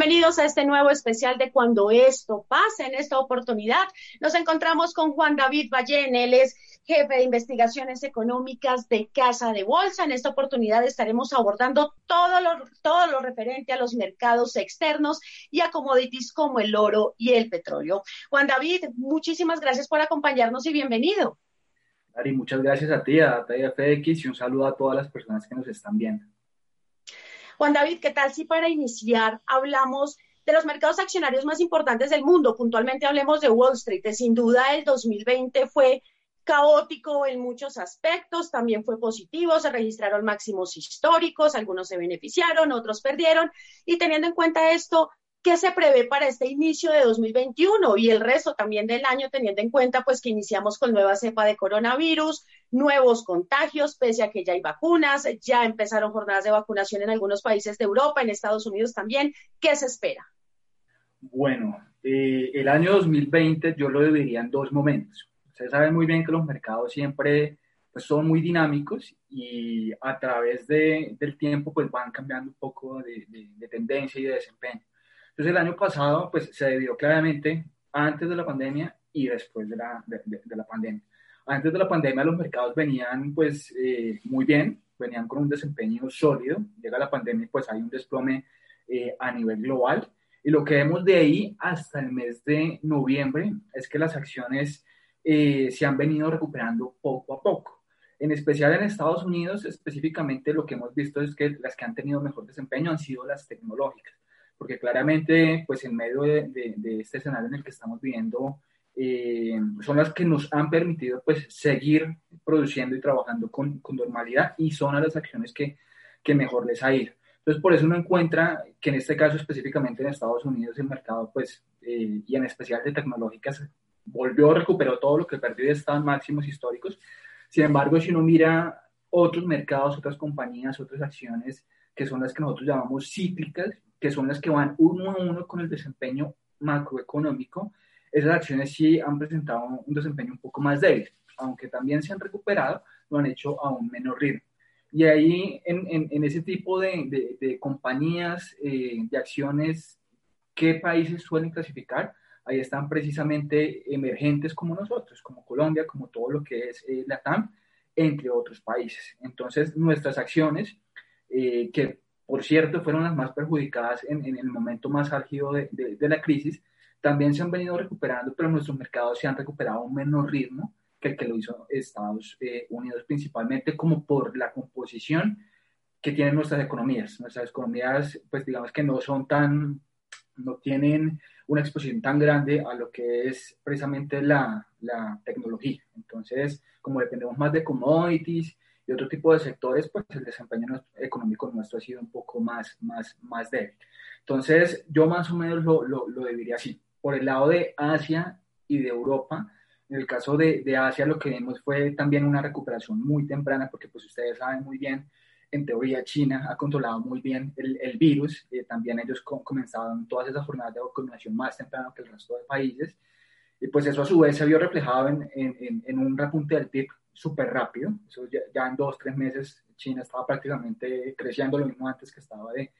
Bienvenidos a este nuevo especial de Cuando esto pase. En esta oportunidad nos encontramos con Juan David Ballén. Él es jefe de investigaciones económicas de Casa de Bolsa. En esta oportunidad estaremos abordando todo lo, todo lo referente a los mercados externos y a commodities como el oro y el petróleo. Juan David, muchísimas gracias por acompañarnos y bienvenido. Ari, muchas gracias a ti, a Taya FX y un saludo a todas las personas que nos están viendo. Juan David, ¿qué tal si para iniciar hablamos de los mercados accionarios más importantes del mundo? Puntualmente hablemos de Wall Street. Sin duda, el 2020 fue caótico en muchos aspectos, también fue positivo, se registraron máximos históricos, algunos se beneficiaron, otros perdieron, y teniendo en cuenta esto, ¿qué se prevé para este inicio de 2021 y el resto también del año, teniendo en cuenta pues que iniciamos con nueva cepa de coronavirus, nuevos contagios, pese a que ya hay vacunas, ya empezaron jornadas de vacunación en algunos países de Europa, en Estados Unidos también. ¿Qué se espera? Bueno, eh, el año 2020 yo lo dividiría en dos momentos. Ustedes saben muy bien que los mercados siempre pues, son muy dinámicos y a través de, del tiempo pues van cambiando un poco de, de, tendencia y de desempeño. Entonces el año pasado pues se debió claramente antes de la pandemia y después de la, de la pandemia. Antes de la pandemia los mercados venían pues eh, muy bien, venían con un desempeño sólido, llega la pandemia y pues hay un desplome eh, a nivel global. Y lo que vemos de ahí hasta el mes de noviembre es que las acciones eh, se han venido recuperando poco a poco. En especial en Estados Unidos, específicamente lo que hemos visto es que las que han tenido mejor desempeño han sido las tecnológicas, porque claramente pues en medio de, de este escenario en el que estamos viviendo eh, son las que nos han permitido pues seguir produciendo y trabajando con, con normalidad y son las acciones que, que, mejor les ha ido. Entonces, por eso uno encuentra que en este caso específicamente en Estados Unidos el mercado pues eh, y en especial de tecnológicas volvió, recuperó todo lo que perdió y estaban máximos históricos. Sin embargo, si uno mira otros mercados, otras compañías, otras acciones que son las que nosotros llamamos cíclicas, que son las que van uno a uno con el desempeño macroeconómico, esas acciones sí han presentado un desempeño un poco más débil, aunque también se han recuperado, lo han hecho a un menor ritmo. Y ahí, en, en, ese tipo de, de, compañías, eh, de acciones, ¿qué países suelen clasificar? Ahí están precisamente emergentes como nosotros, como Colombia, como todo lo que es eh, la TAM, entre otros países. Entonces, nuestras acciones, eh, que por cierto fueron las más perjudicadas en, en el momento más álgido de, de la crisis, también se han venido recuperando, pero nuestros mercados se han recuperado a un menor ritmo que el que lo hizo Estados eh, Unidos, principalmente como por la composición que tienen nuestras economías. Nuestras economías, pues digamos que no son tan, no tienen una exposición tan grande a lo que es precisamente la, la tecnología. Entonces, como dependemos más de commodities y otro tipo de sectores, pues el desempeño económico nuestro ha sido un poco más, más, más débil. Entonces, yo más o menos lo, lo, lo diría así por el lado de Asia y de Europa. En el caso de, de, Asia lo que vimos fue también una recuperación muy temprana, porque pues ustedes saben muy bien, en teoría China ha controlado muy bien el, el virus, eh, también ellos comenzaron todas esas jornadas de vacunación más temprano que el resto de países, y pues eso a su vez se vio reflejado en, en, en un repunte del PIB súper rápido, eso ya, ya, en dos, tres meses China estaba prácticamente creciendo lo mismo antes que estaba de,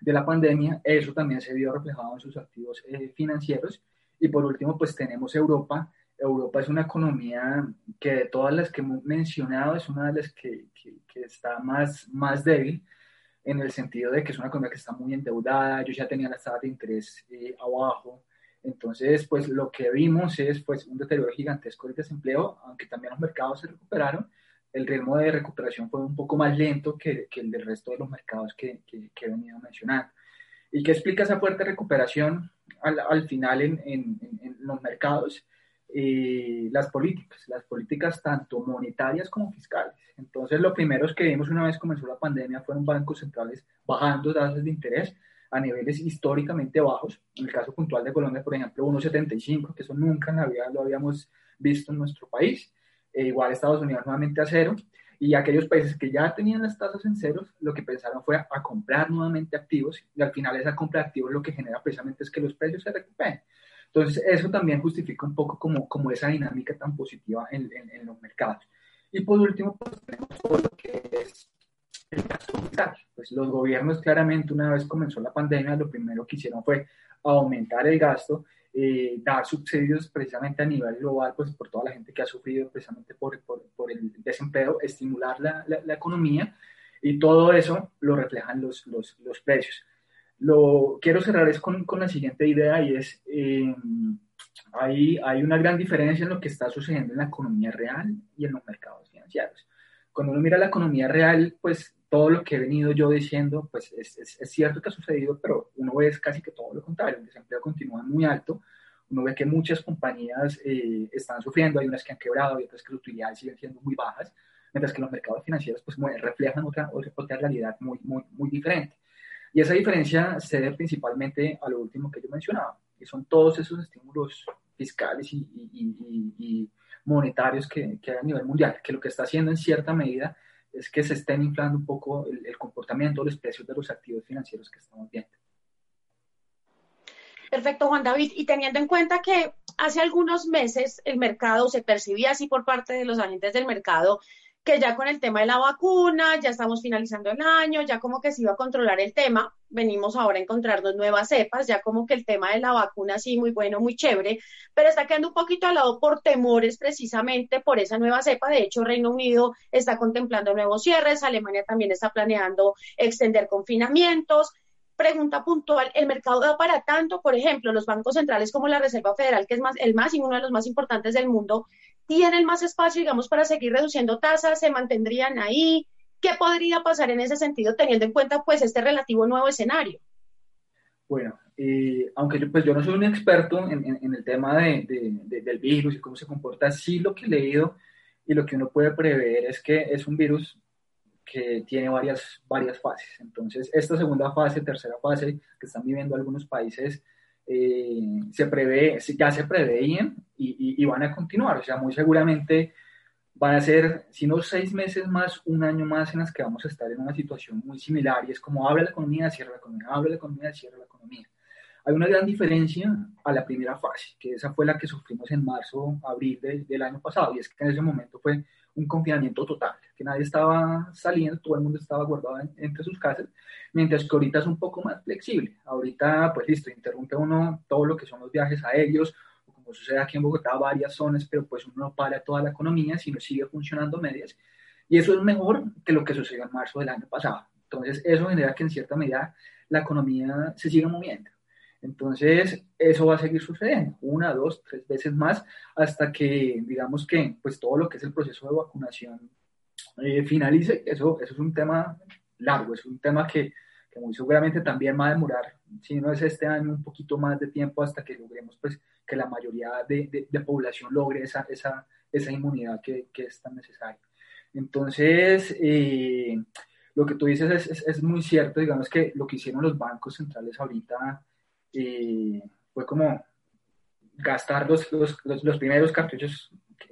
de la pandemia, eso también se vio reflejado en sus activos eh, financieros. Y por último, pues tenemos Europa. Europa es una economía que de todas las que hemos mencionado es una de las que, que, está más, más débil en el sentido de que es una economía que está muy endeudada, yo ya tenía las tasas de interés eh, abajo, entonces pues lo que vimos es pues un deterioro gigantesco del desempleo, aunque también los mercados se recuperaron, el ritmo de recuperación fue un poco más lento que, que el del resto de los mercados que, que, he venido mencionando. ¿Y qué explica esa fuerte recuperación al, al final en, en, los mercados eh, las políticas, las políticas tanto monetarias como fiscales. Entonces, lo primero que vimos una vez comenzó la pandemia fueron bancos centrales bajando tasas de interés a niveles históricamente bajos. En el caso puntual de Colombia, por ejemplo, 1,75, que eso nunca en la vida lo habíamos visto en nuestro país. E igual Estados Unidos nuevamente a cero. Y aquellos países que ya tenían las tasas en ceros, lo que pensaron fue a comprar nuevamente activos y al final esa compra de activos lo que genera precisamente es que los precios se recuperen. Entonces, eso también justifica un poco como, como esa dinámica tan positiva en, en, los mercados. Y por último, pues tenemos todo lo que es gasto Pues los gobiernos claramente una vez comenzó la pandemia, lo primero que hicieron fue aumentar el gasto, eh, dar subsidios precisamente a nivel global, pues por toda la gente que ha sufrido precisamente por, por, por el desempleo, estimular la, la, economía y todo eso lo reflejan los, los, los precios. Lo quiero cerrar es con, con la siguiente idea y es, eh, hay, hay una gran diferencia en lo que está sucediendo en la economía real y en los mercados financieros. Cuando uno mira la economía real, pues todo lo que he venido yo diciendo, pues es, es, cierto que ha sucedido, pero uno ve casi que todo lo contrario. El desempleo continúa muy alto. Uno ve que muchas compañías eh, están sufriendo, hay unas que han quebrado y otras que las utilidades siguen siendo muy bajas, mientras que los mercados financieros pues, reflejan otra, otra realidad muy, muy, muy diferente. Y esa diferencia se debe principalmente a lo último que yo mencionaba, que son todos esos estímulos fiscales y, y, monetarios que, que, hay a nivel mundial, que lo que está haciendo en cierta medida es que se estén inflando un poco el, el comportamiento, los precios de los activos financieros que estamos viendo. Perfecto, Juan David. Y teniendo en cuenta que hace algunos meses el mercado se percibía así por parte de los agentes del mercado que ya con el tema de la vacuna, ya estamos finalizando el año, ya como que se iba a controlar el tema, venimos ahora a encontrarnos nuevas cepas, ya como que el tema de la vacuna sí, muy bueno, muy chévere, pero está quedando un poquito al lado por temores precisamente por esa nueva cepa. De hecho, Reino Unido está contemplando nuevos cierres, Alemania también está planeando extender confinamientos. Pregunta puntual, ¿el mercado da para tanto? Por ejemplo, los bancos centrales como la Reserva Federal, que es más, el más y uno de los más importantes del mundo, tienen más espacio, digamos, para seguir reduciendo tasas, se mantendrían ahí. ¿Qué podría pasar en ese sentido teniendo en cuenta pues este relativo nuevo escenario? Bueno, eh, aunque yo, pues yo no soy un experto en, el tema de, del virus y cómo se comporta, sí lo que he leído y lo que uno puede prever es que es un virus que tiene varias, varias fases. Entonces, esta segunda fase, tercera fase que están viviendo algunos países, eh, se prevé, ya se preveían y, y, van a continuar. O sea, muy seguramente van a ser, si no seis meses más, un año más en las que vamos a estar en una situación muy similar y es como abre la economía, cierra la economía, abre la economía, cierra la economía. Hay una gran diferencia a la primera fase, que esa fue la que sufrimos en marzo, abril del año pasado, y es que en ese momento fue un confinamiento total, que nadie estaba saliendo, todo el mundo estaba guardado entre sus casas, mientras que ahorita es un poco más flexible. Ahorita, pues listo, interrumpe uno todo lo que son los viajes aéreos, o como sucede aquí en Bogotá, varias zonas, pero pues uno no para toda la economía, sino sigue funcionando medias. Y eso es mejor que lo que sucedió en marzo del año pasado. Entonces, eso genera que en cierta medida la economía se siga moviendo. Entonces, eso va a seguir sucediendo una, dos, tres veces más hasta que, digamos que, pues todo lo que es el proceso de vacunación eh, finalice. Eso, eso es un tema largo, es un tema que, muy seguramente también va a demorar, si no es este año, un poquito más de tiempo hasta que logremos, pues, que la mayoría de, de, población logre esa, esa, esa inmunidad que, que, es tan necesaria. Entonces, eh, lo que tú dices es, es, es muy cierto, digamos que lo que hicieron los bancos centrales ahorita y fue como gastar los, los, los, primeros cartuchos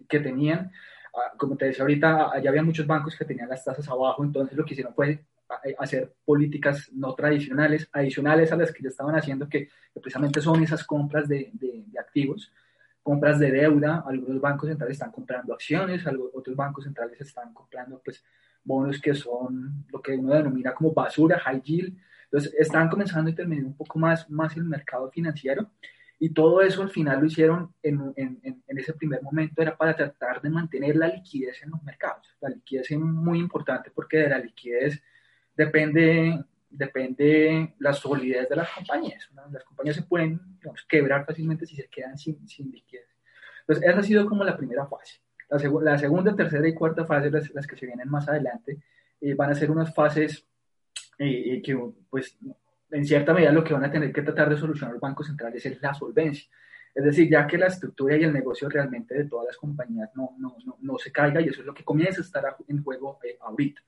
que, tenían. Ah, como te decía ahorita, allá había muchos bancos que tenían las tasas abajo, entonces lo que hicieron fue eh, hacer políticas no tradicionales, adicionales a las que ya estaban haciendo, que, precisamente son esas compras de, de, activos, compras de deuda. Algunos bancos centrales están comprando acciones, otros bancos centrales están comprando pues, bonos que son lo que uno denomina como basura, high yield, entonces, están comenzando a intervenir un poco más, más el mercado financiero y todo eso al final lo hicieron en, en, en, ese primer momento, era para tratar de mantener la liquidez en los mercados. La liquidez es muy importante porque de la liquidez depende, depende la solidez de las compañías. Las compañías se pueden quebrar fácilmente si se quedan sin, sin liquidez. Entonces, esa ha sido como la primera fase. La, la segunda, tercera y cuarta fase, las, las que se vienen más adelante, eh, van a ser unas fases y, que pues en cierta medida lo que van a tener que tratar de solucionar los bancos centrales es la solvencia. Es decir, ya que la estructura y el negocio realmente de todas las compañías no, no, no, se caiga y eso es lo que comienza a estar en juego eh, ahorita.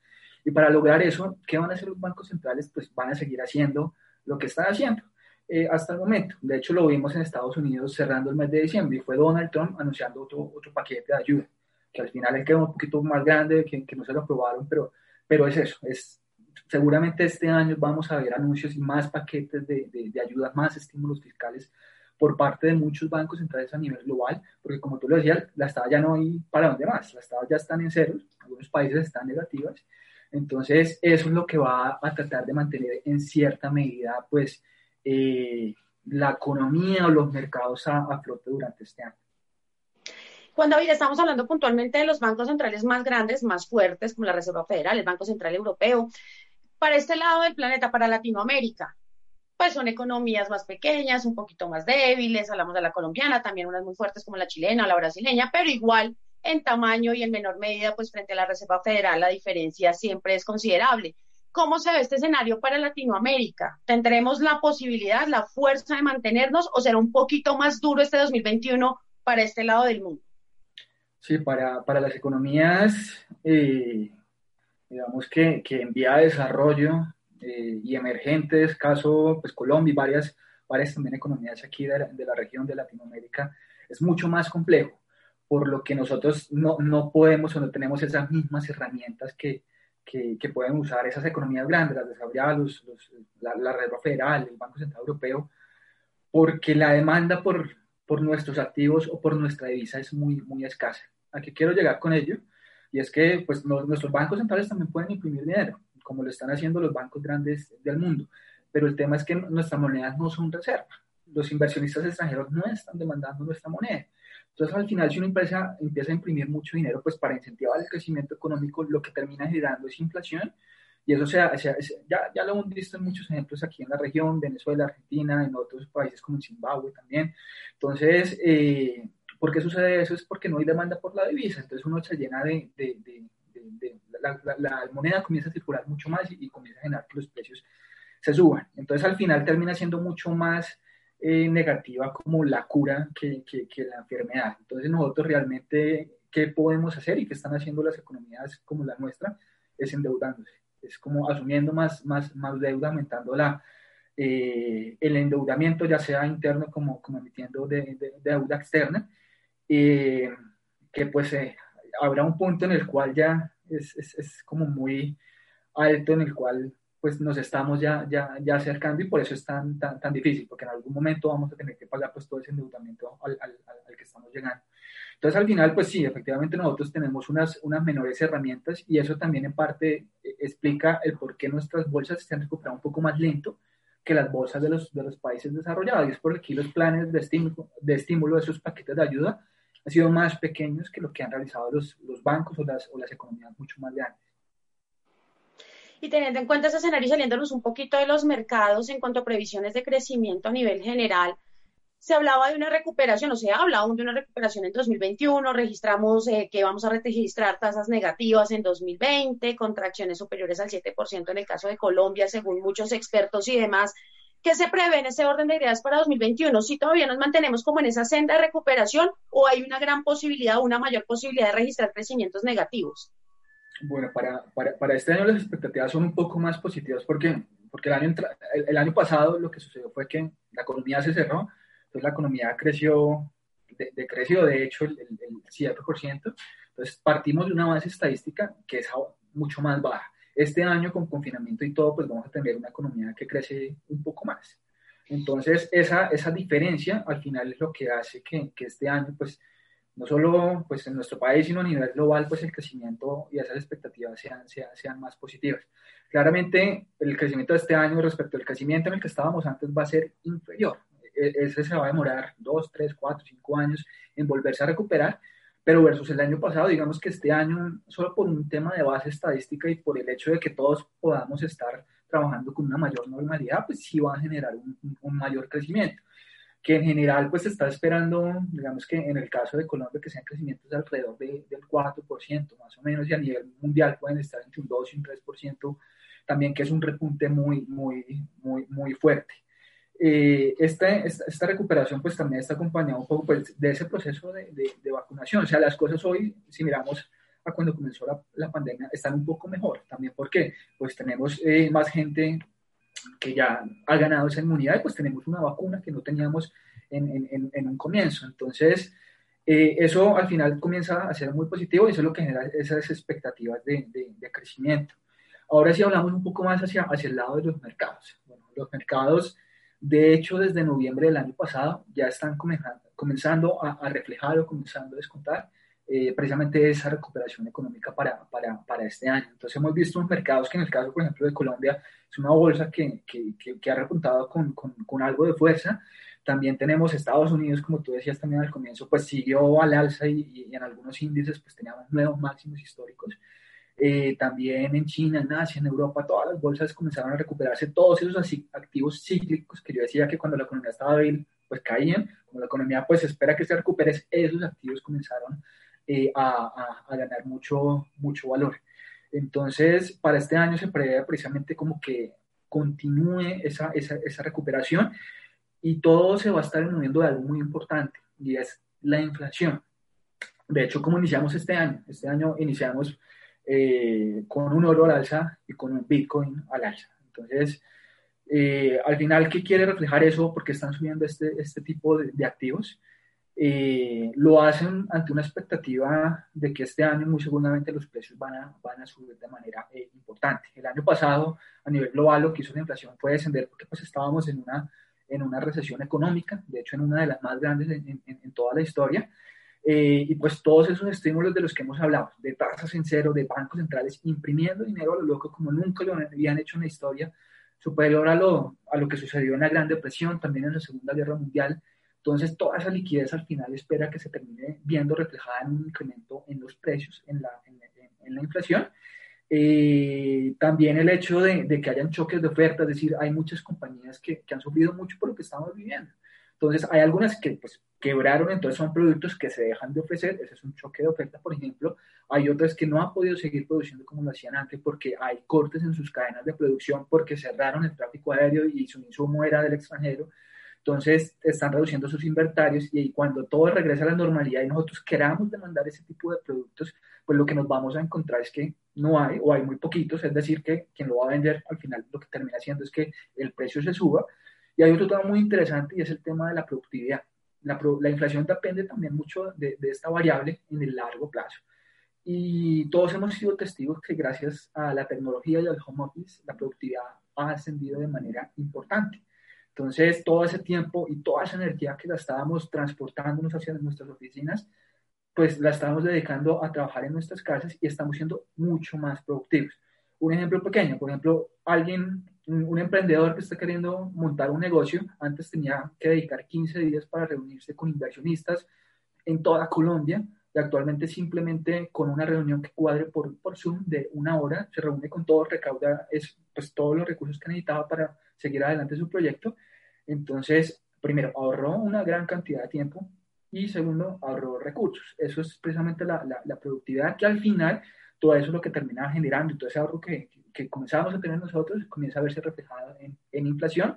Y para lograr eso, ¿qué van a hacer los bancos centrales? Pues van a seguir haciendo lo que están haciendo eh, hasta el momento. De hecho, lo vimos en Estados Unidos cerrando el mes de diciembre y fue Donald Trump anunciando otro, otro paquete de ayuda, que al final quedó un poquito más grande, que, que no se lo aprobaron, pero, pero es eso, es seguramente este año vamos a ver anuncios y más paquetes de, de, de ayuda, más estímulos fiscales por parte de muchos bancos centrales a nivel global, porque como tú lo decías, las tablas ya no hay para dónde más, las tablas ya están en ceros, algunos países están negativas, entonces eso es lo que va a tratar de mantener en cierta medida, pues, eh, la economía o los mercados a, a flote durante este año. Juan David, estamos hablando puntualmente de los bancos centrales más grandes, más fuertes, como la Reserva Federal, el Banco Central Europeo. Para este lado del planeta, para Latinoamérica, pues son economías más pequeñas, un poquito más débiles, hablamos de la colombiana, también unas muy fuertes como la chilena o la brasileña, pero igual en tamaño y en menor medida, pues frente a la Reserva Federal la diferencia siempre es considerable. ¿Cómo se ve este escenario para Latinoamérica? ¿Tendremos la posibilidad, la fuerza de mantenernos o será un poquito más duro este 2021 para este lado del mundo? Sí, para, para las economías, eh, digamos que, que en vía de desarrollo, eh, y emergentes, caso pues Colombia y varias, varias también economías aquí de la, de la, región de Latinoamérica, es mucho más complejo, por lo que nosotros no, no podemos o no tenemos esas mismas herramientas que, que, que pueden usar esas economías grandes, las desarrolladas, los, los, la, la Reserva Federal, el Banco Central Europeo, porque la demanda por, por nuestros activos o por nuestra divisa es muy, muy escasa. ¿A qué quiero llegar con ello? Y es que pues, los, nuestros bancos centrales también pueden imprimir dinero como lo están haciendo los bancos grandes del mundo. Pero el tema es que nuestras monedas no son reserva. Los inversionistas extranjeros no están demandando nuestra moneda. Entonces, al final, si una empresa empieza a imprimir mucho dinero, pues para incentivar el crecimiento económico, lo que termina generando es inflación. Y eso sea, sea ya, ya lo hemos visto en muchos ejemplos aquí en la región, Venezuela, Argentina, en otros países como Zimbabue también. Entonces, eh, ¿por qué sucede eso? Es porque no hay demanda por la divisa. Entonces, uno se llena de, de, de, la, moneda comienza a circular mucho más y, comienza a generar que los precios se suban. Entonces al final termina siendo mucho más eh, negativa como la cura que, que, la enfermedad. Entonces nosotros realmente, ¿qué podemos hacer y qué están haciendo las economías como la nuestra? Es endeudándose. Es como asumiendo más, más, más deuda, aumentando la, eh, el endeudamiento, ya sea interno como, como emitiendo de, de, deuda externa, eh, que pues habrá un punto en el cual ya es, es, es, como muy alto en el cual pues nos estamos ya, ya, ya acercando y por eso es tan, tan, tan difícil, porque en algún momento vamos a tener que pagar pues todo ese endeudamiento al, al, al que estamos llegando. Entonces al final pues sí, efectivamente nosotros tenemos unas, unas menores herramientas y eso también en parte eh, explica el por qué nuestras bolsas se han recuperado un poco más lento que las bolsas de los, de los países desarrollados y es porque aquí los planes de estímulo, de estímulo de esos paquetes de ayuda han sido más pequeños que lo que han realizado los, los bancos o las, o las economías mucho más grandes. Y teniendo en cuenta ese escenario y saliéndonos un poquito de los mercados en cuanto a previsiones de crecimiento a nivel general, se hablaba de una recuperación, o se ha hablado de una recuperación en 2021, registramos eh, que vamos a registrar tasas negativas en 2020, contracciones superiores al 7% en el caso de Colombia, según muchos expertos y demás. ¿Qué se prevé en ese orden de ideas para 2021? Si todavía nos mantenemos como en esa senda de recuperación o hay una gran posibilidad, una mayor posibilidad de registrar crecimientos negativos. Bueno, para, para, para este año las expectativas son un poco más positivas. ¿Por qué? Porque el año, el, el año pasado lo que sucedió fue que la economía se cerró, entonces la economía creció, decreció de, de hecho el, el, el 7%. Entonces partimos de una base estadística que es mucho más baja. Este año con confinamiento y todo, pues vamos a tener una economía que crece un poco más. Entonces, esa, esa diferencia al final es lo que hace que, que este año, pues, no solo pues, en nuestro país, sino a nivel global, pues el crecimiento y esas expectativas sean, sean, sean más positivas. Claramente, el crecimiento de este año respecto al crecimiento en el que estábamos antes va a ser inferior. E, ese se va a demorar dos, tres, cuatro, cinco años en volverse a recuperar, pero versus el año pasado, digamos que este año, solo por un tema de base estadística y por el hecho de que todos podamos estar trabajando con una mayor normalidad, pues sí va a generar un, mayor crecimiento que en general pues se está esperando, digamos que en el caso de Colombia, que sean crecimientos de alrededor de, del 4% más o menos, y a nivel mundial pueden estar entre un 2 y un 3%, también que es un repunte muy, muy, muy, muy fuerte. Eh, esta, esta, recuperación pues también está acompañada un poco pues, de ese proceso de, de, vacunación. O sea, las cosas hoy, si miramos a cuando comenzó la, la pandemia, están un poco mejor. También porque pues tenemos eh, más gente que ya ha ganado esa inmunidad y pues tenemos una vacuna que no teníamos en, en, en un comienzo. Entonces, eh, eso al final comienza a ser muy positivo y eso es lo que genera esas expectativas de, de, crecimiento. Ahora sí hablamos un poco más hacia, hacia el lado de los mercados. Bueno, los mercados, de hecho, desde noviembre del año pasado ya están comenzando, a, reflejar o comenzando a descontar eh, precisamente esa recuperación económica para, para, para, este año. Entonces hemos visto unos mercados que en el caso, por ejemplo, de Colombia, es una bolsa que, que, que ha repuntado con, con, con, algo de fuerza. También tenemos Estados Unidos, como tú decías también al comienzo, pues siguió al alza y, y en algunos índices pues teníamos nuevos máximos históricos. Eh, también en China, en Asia, en Europa, todas las bolsas comenzaron a recuperarse, todos esos activos cíclicos que yo decía que cuando la economía estaba débil, pues caían, como la economía pues espera que se recupere, esos activos comenzaron eh, a, a, ganar mucho, mucho valor. Entonces, para este año se prevé precisamente como que continúe esa, esa, esa recuperación y todo se va a estar moviendo de algo muy importante y es la inflación. De hecho, como iniciamos este año, este año iniciamos eh, con un oro al alza y con un Bitcoin al alza. Entonces, eh, al final, ¿qué quiere reflejar eso? Porque están subiendo este, este tipo de, activos. Eh, lo hacen ante una expectativa de que este año muy seguramente los precios van a, van a subir de manera importante. El año pasado, a nivel global, lo que hizo la inflación fue descender porque pues estábamos en una, en una recesión económica, de hecho en una de las más grandes en, en, en toda la historia, eh, y pues todos esos estímulos de los que hemos hablado, de tasas en cero, de bancos centrales imprimiendo dinero a lo loco como nunca lo habían hecho en la historia, superior a lo, a lo que sucedió en la Gran Depresión, también en la Segunda Guerra Mundial. Entonces, toda esa liquidez al final espera que se termine viendo reflejada en un incremento en los precios, en la, en, la inflación. Eh, también el hecho de, de, que hayan choques de oferta, es decir, hay muchas compañías que, que han sufrido mucho por lo que estamos viviendo. Entonces, hay algunas que pues, quebraron, entonces son productos que se dejan de ofrecer, ese es un choque de oferta, por ejemplo. Hay otras que no han podido seguir produciendo como lo hacían antes porque hay cortes en sus cadenas de producción porque cerraron el tráfico aéreo y su insumo era del extranjero. Entonces están reduciendo sus inventarios y cuando todo regresa a la normalidad y nosotros queramos demandar ese tipo de productos, pues lo que nos vamos a encontrar es que no hay o hay muy poquitos, es decir, que quien lo va a vender al final lo que termina haciendo es que el precio se suba y hay otro tema muy interesante y es el tema de la productividad. La, la inflación depende también mucho de, de, esta variable en el largo plazo. Y todos hemos sido testigos que gracias a la tecnología y al home office, la productividad ha ascendido de manera importante. Entonces, todo ese tiempo y toda esa energía que la estábamos transportándonos hacia nuestras oficinas, pues la estamos dedicando a trabajar en nuestras casas y estamos siendo mucho más productivos. Un ejemplo pequeño, por ejemplo, alguien un, emprendedor que está queriendo montar un negocio, antes tenía que dedicar 15 días para reunirse con inversionistas en toda Colombia y actualmente simplemente con una reunión que cuadre por, por Zoom de una hora, se reúne con todos, recauda es, pues, todos los recursos que necesitaba para seguir adelante su proyecto. Entonces, primero, ahorró una gran cantidad de tiempo y segundo, ahorró recursos. Eso es precisamente la, la productividad que al final todo eso es lo que termina generando, todo ese ahorro que, que comenzamos a tener nosotros comienza a verse reflejado en, en, inflación,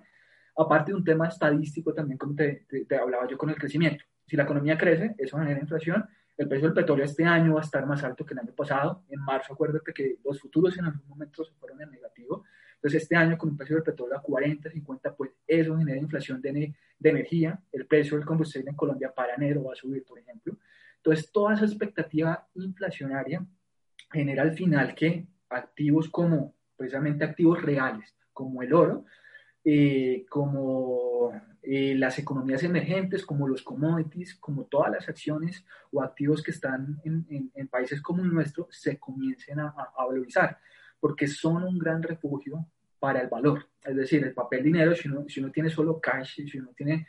aparte de un tema estadístico también, como te, te, hablaba yo con el crecimiento. Si la economía crece, eso genera inflación. El precio del petróleo este año va a estar más alto que el año pasado. En marzo, acuérdate que los futuros en algún momento se fueron en negativo. Entonces, este año con un precio del petróleo a 40, 50, pues eso genera inflación de, de energía. El precio del combustible en Colombia para enero va a subir, por ejemplo. Entonces, toda esa expectativa inflacionaria genera al final que activos como precisamente activos reales, como el oro, eh, como eh, las economías emergentes, como los commodities, como todas las acciones o activos que están en, países como el nuestro, se comiencen a, a, valorizar, porque son un gran refugio para el valor. Es decir, el papel dinero, si uno, si uno tiene solo cash, si uno tiene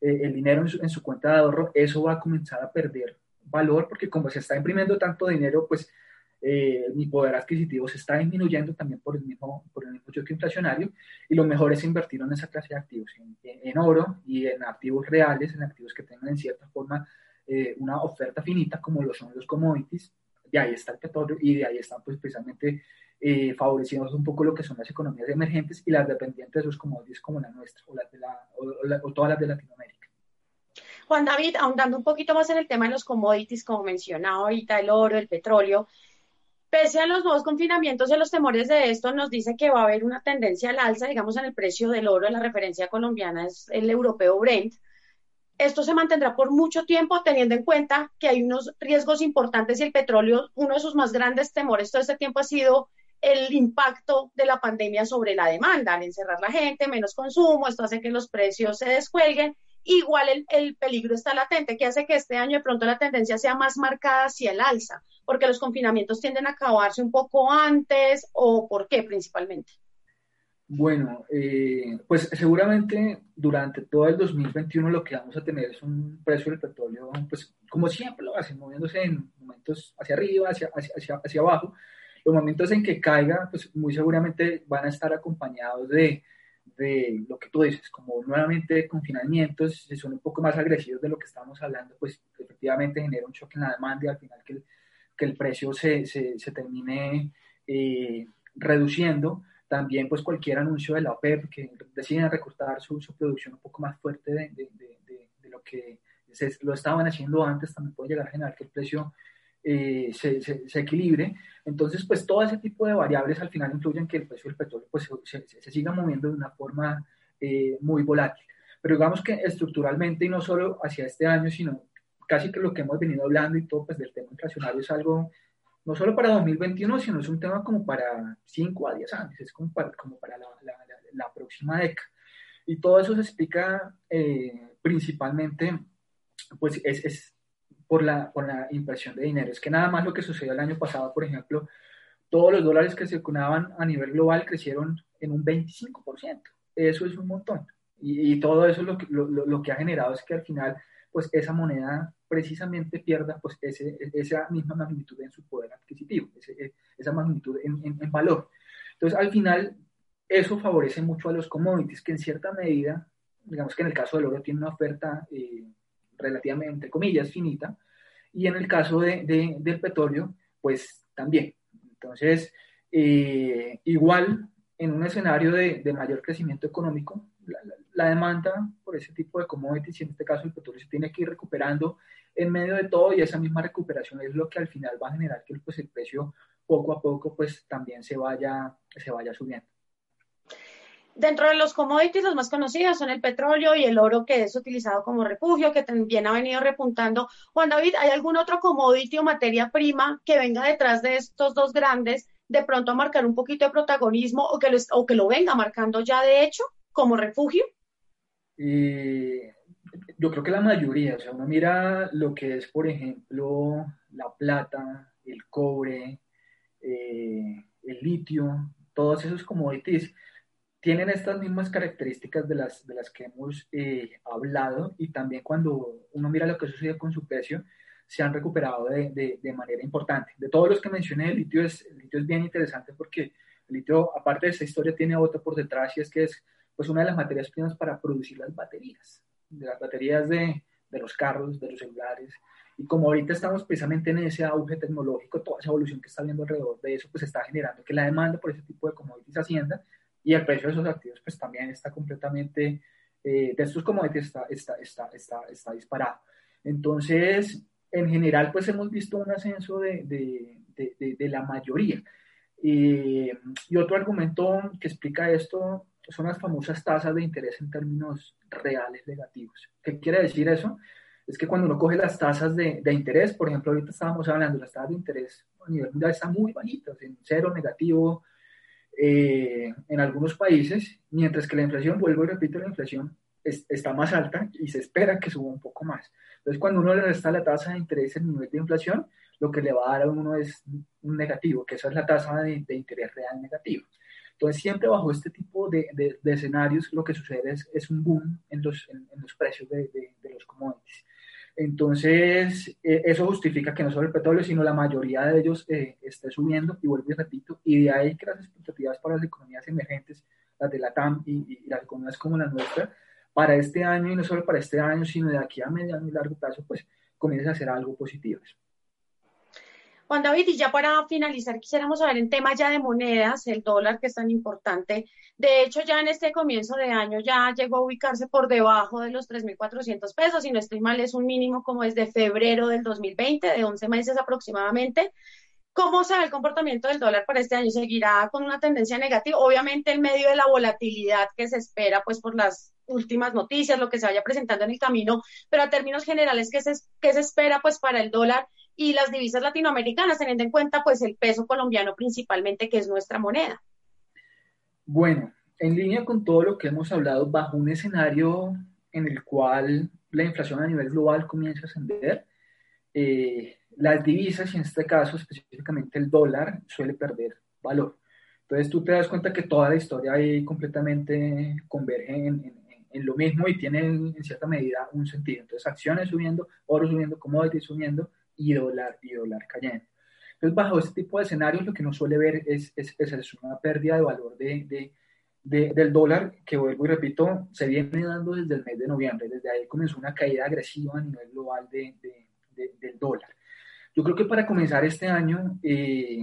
eh, el dinero en su, en su cuenta de ahorro, eso va a comenzar a perder valor, porque como se está imprimiendo tanto dinero, pues eh, mi poder adquisitivo se está disminuyendo también por el mismo, por el mismo choque inflacionario y lo mejor es invertir en esa clase de activos, en, en oro y en activos reales, en activos que tengan en cierta forma eh, una oferta finita como lo son los commodities. de ahí está el petróleo y de ahí están pues precisamente eh, favoreciendo un poco lo que son las economías emergentes y las dependientes de esos commodities como la nuestra o, las de la, o, todas las de Latinoamérica. Juan David, ahondando un poquito más en el tema de los commodities, como mencionaba ahorita, el oro, el petróleo, pese a los nuevos confinamientos y los temores de esto, nos dice que va a haber una tendencia al alza, digamos, en el precio del oro. La referencia colombiana es el europeo Brent esto se mantendrá por mucho tiempo teniendo en cuenta que hay unos riesgos importantes y el petróleo, uno de sus más grandes temores todo este tiempo ha sido el impacto de la pandemia sobre la demanda, al encerrar la gente, menos consumo, esto hace que los precios se descuelguen. Igual el, el, peligro está latente, que hace que este año de pronto la tendencia sea más marcada hacia el alza, porque los confinamientos tienden a acabarse un poco antes o por qué principalmente. Bueno, eh, pues seguramente durante todo el 2021 lo que vamos a tener es un precio del petróleo, pues como siempre lo hacen, moviéndose en momentos hacia arriba, hacia, hacia, hacia, abajo. Los momentos en que caiga, pues muy seguramente van a estar acompañados de, de lo que tú dices, como nuevamente confinamientos, si son un poco más agresivos de lo que estamos hablando, pues efectivamente genera un choque en la demanda y al final que el, que el precio se, se, se termine eh, reduciendo. También pues cualquier anuncio de la OPEP que deciden recortar su, su producción un poco más fuerte de, de, de, lo que se, lo estaban haciendo antes, también puede llegar a generar que el precio eh, se, se, equilibre. Entonces, pues todo ese tipo de variables al final influyen en que el precio del petróleo pues, se, siga moviendo de una forma eh, muy volátil. Pero digamos que estructuralmente, y no solo hacia este año, sino casi que lo que hemos venido hablando y todo, pues del tema inflacionario es algo no solo para 2021, sino es un tema como para 5 a 10 años, es como para, como para la, la, próxima década. Y todo eso se explica eh, principalmente, pues es, es por, la, por la impresión de dinero. Es que nada más lo que sucedió el año pasado, por ejemplo, todos los dólares que circulaban a nivel global crecieron en un 25%. Eso es un montón. Y, y todo eso lo, lo, lo que ha generado es que al final pues esa moneda precisamente pierda pues ese, esa misma magnitud en su poder adquisitivo, ese, esa magnitud en, en, valor. Entonces, al final, eso favorece mucho a los commodities, que en cierta medida, digamos que en el caso del oro tiene una oferta eh, relativamente, comillas, finita, y en el caso de, de, del petróleo, pues también. Entonces, eh, igual en un escenario de, de mayor crecimiento económico, la, demanda por ese tipo de commodities, y en este caso el petróleo, se tiene que ir recuperando en medio de todo y esa misma recuperación es lo que al final va a generar que pues, el precio poco a poco pues también se vaya, se vaya subiendo. Dentro de los commodities, los más conocidos son el petróleo y el oro, que es utilizado como refugio, que también ha venido repuntando. Juan David, ¿hay algún otro commodity o materia prima que venga detrás de estos dos grandes, de pronto a marcar un poquito de protagonismo o que lo, o que lo venga marcando ya de hecho? como refugio? yo creo que la mayoría, o sea, uno mira lo que es, por ejemplo, la plata, el cobre, eh, el litio, todos esos commodities tienen estas mismas características de las, de las que hemos eh, hablado y también cuando uno mira lo que sucede con su precio, se han recuperado de, de, manera importante. De todos los que mencioné, el litio, es, el litio es bien interesante porque el litio, aparte de esa historia, tiene otra por detrás y es que es pues una de las materias primas para producir las baterías, de las baterías de, de los carros, de los celulares. Y como ahorita estamos precisamente en ese auge tecnológico, toda esa evolución que está viendo alrededor de eso, pues está generando que la demanda por ese tipo de commodities ascienda y el precio de esos activos pues también está completamente, eh, de estos commodities está, está, está, está, está disparado. Entonces, en general, pues hemos visto un ascenso de, de, de, de la mayoría. y otro argumento que explica esto son las famosas tasas de interés en términos reales negativos. ¿Qué quiere decir eso? Es que cuando uno coge las tasas de, de interés, por ejemplo, ahorita estábamos hablando, las tasas de interés a nivel mundial están muy bajitas, en cero, negativo, eh, en algunos países, mientras que la inflación, vuelvo y repito, la inflación está más alta y se espera que suba un poco más. Entonces, cuando uno le resta la tasa de interés en nivel de inflación, lo que le va a dar a uno es un negativo, que eso es la tasa de, de interés real negativo. Entonces, siempre bajo este tipo de, de, escenarios, lo que sucede es, es un boom en los, en, los precios de, de, los commodities. Entonces, eh, eso justifica que no solo el petróleo, sino la mayoría de ellos eh, esté subiendo, y vuelvo y repito, y de ahí que las expectativas para las economías emergentes, las de la TAM y, las economías como la nuestra, para este año, y no solo para este año, sino de aquí a mediano y largo plazo, pues comiencen a ser algo positivos. Juan David, y ya para finalizar, quisiéramos saber en tema ya de monedas, el dólar que es tan importante. De hecho, ya en este comienzo de año ya llegó a ubicarse por debajo de los 3.400 pesos, y no estoy mal, es un mínimo como desde febrero del 2020, de 11 meses aproximadamente. ¿Cómo se ve el comportamiento del dólar para este año? ¿Seguirá con una tendencia negativa? Obviamente en medio de la volatilidad que se espera, pues por las últimas noticias, lo que se vaya presentando en el camino, pero a términos generales, ¿qué se, qué se espera pues para el dólar y las divisas latinoamericanas, teniendo en cuenta pues el peso colombiano principalmente, que es nuestra moneda? Bueno, en línea con todo lo que hemos hablado, bajo un escenario en el cual la inflación a nivel global comienza a ascender, eh, las divisas, y en este caso específicamente el dólar, suele perder valor. Entonces tú te das cuenta que toda la historia ahí completamente converge en, en lo mismo y tiene en cierta medida un sentido. Entonces acciones subiendo, oro subiendo, commodities subiendo y dólar y dólar cayendo. Entonces, bajo este tipo de escenarios, lo que uno suele ver es, es, es una pérdida de valor de, de, del dólar, que vuelvo y repito, se viene dando desde el mes de noviembre. Desde ahí comenzó una caída agresiva a nivel global de, del dólar. Yo creo que para comenzar este año, eh,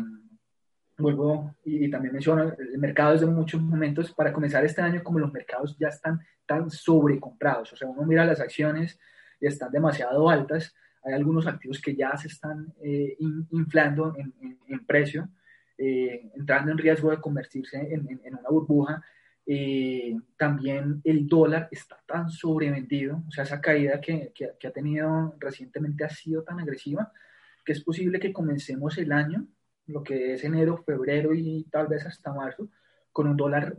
vuelvo y, también menciono, el mercado desde muchos momentos, para comenzar este año, como los mercados ya están tan sobrecomprados, o sea, uno mira las acciones y están demasiado altas, hay algunos activos que ya se están eh, inflando en, precio, eh, entrando en riesgo de convertirse en, una burbuja. Eh, también el dólar está tan sobrevendido, o sea, esa caída que, que, ha tenido recientemente ha sido tan agresiva que es posible que comencemos el año, lo que es enero, febrero y tal vez hasta marzo, con un dólar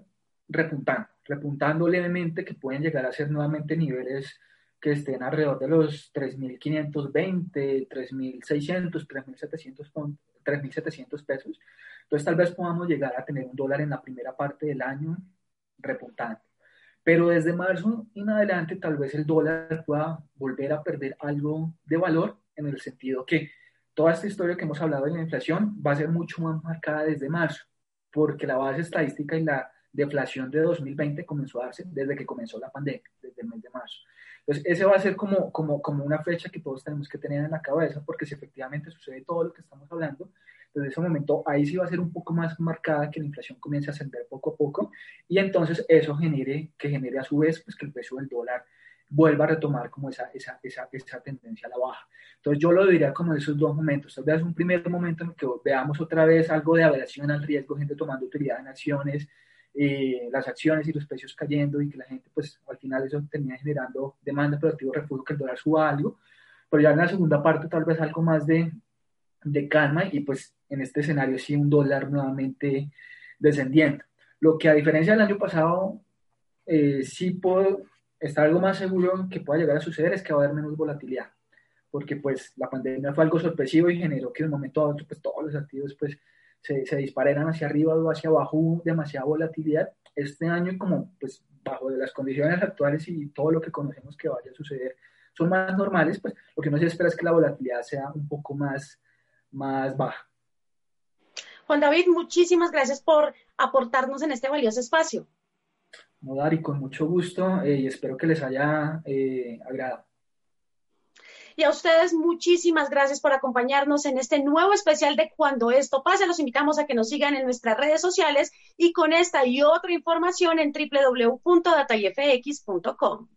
repuntando, repuntando levemente, que pueden llegar a ser nuevamente niveles que estén alrededor de los 3.520, 3.600, 3.700, 3.700 pesos. Entonces tal vez podamos llegar a tener un dólar en la primera parte del año repuntando. Pero desde marzo en adelante tal vez el dólar pueda volver a perder algo de valor en el sentido que toda esta historia que hemos hablado de la inflación va a ser mucho más marcada desde marzo, porque la base estadística y la deflación de 2020 comenzó a darse desde que comenzó la pandemia, desde el mes de marzo. Entonces, ese va a ser como, como, como una fecha que todos tenemos que tener en la cabeza, porque si efectivamente sucede todo lo que estamos hablando, desde ese momento ahí sí va a ser un poco más marcada que la inflación comience a ascender poco a poco, y entonces eso genere, que genere a su vez pues, que el precio del dólar vuelva a retomar como esa, esa, esa, esa tendencia a la baja. Entonces yo lo diría como esos dos momentos. Tal vez un primer momento en que veamos otra vez algo de aversión al riesgo, gente tomando utilidad en acciones, eh, las acciones y los precios cayendo y que la gente, pues al final eso termina generando demanda productivo refugio, que el dólar suba algo, pero ya en la segunda parte tal vez algo más de, de calma y pues en este escenario sí un dólar nuevamente descendiendo. Lo que a diferencia del año pasado, eh, sí puedo estar algo más seguro que pueda llegar a suceder es que va a haber menos volatilidad, porque pues la pandemia fue algo sorpresivo y generó que de un momento a otro pues todos los activos pues se, se disparan hacia arriba o hacia abajo, demasiada volatilidad. Este año, como pues bajo de las condiciones actuales y todo lo que conocemos que vaya a suceder, son más normales, pues lo que no se espera es que la volatilidad sea un poco más, más baja. Juan David, muchísimas gracias por aportarnos en este valioso espacio. No, Dari, con mucho gusto eh, y espero que les haya eh, agradado. Y a ustedes muchísimas gracias por acompañarnos en este nuevo especial de Cuando esto pase. Los invitamos a que nos sigan en nuestras redes sociales y con esta y otra información en www.datayfx.com.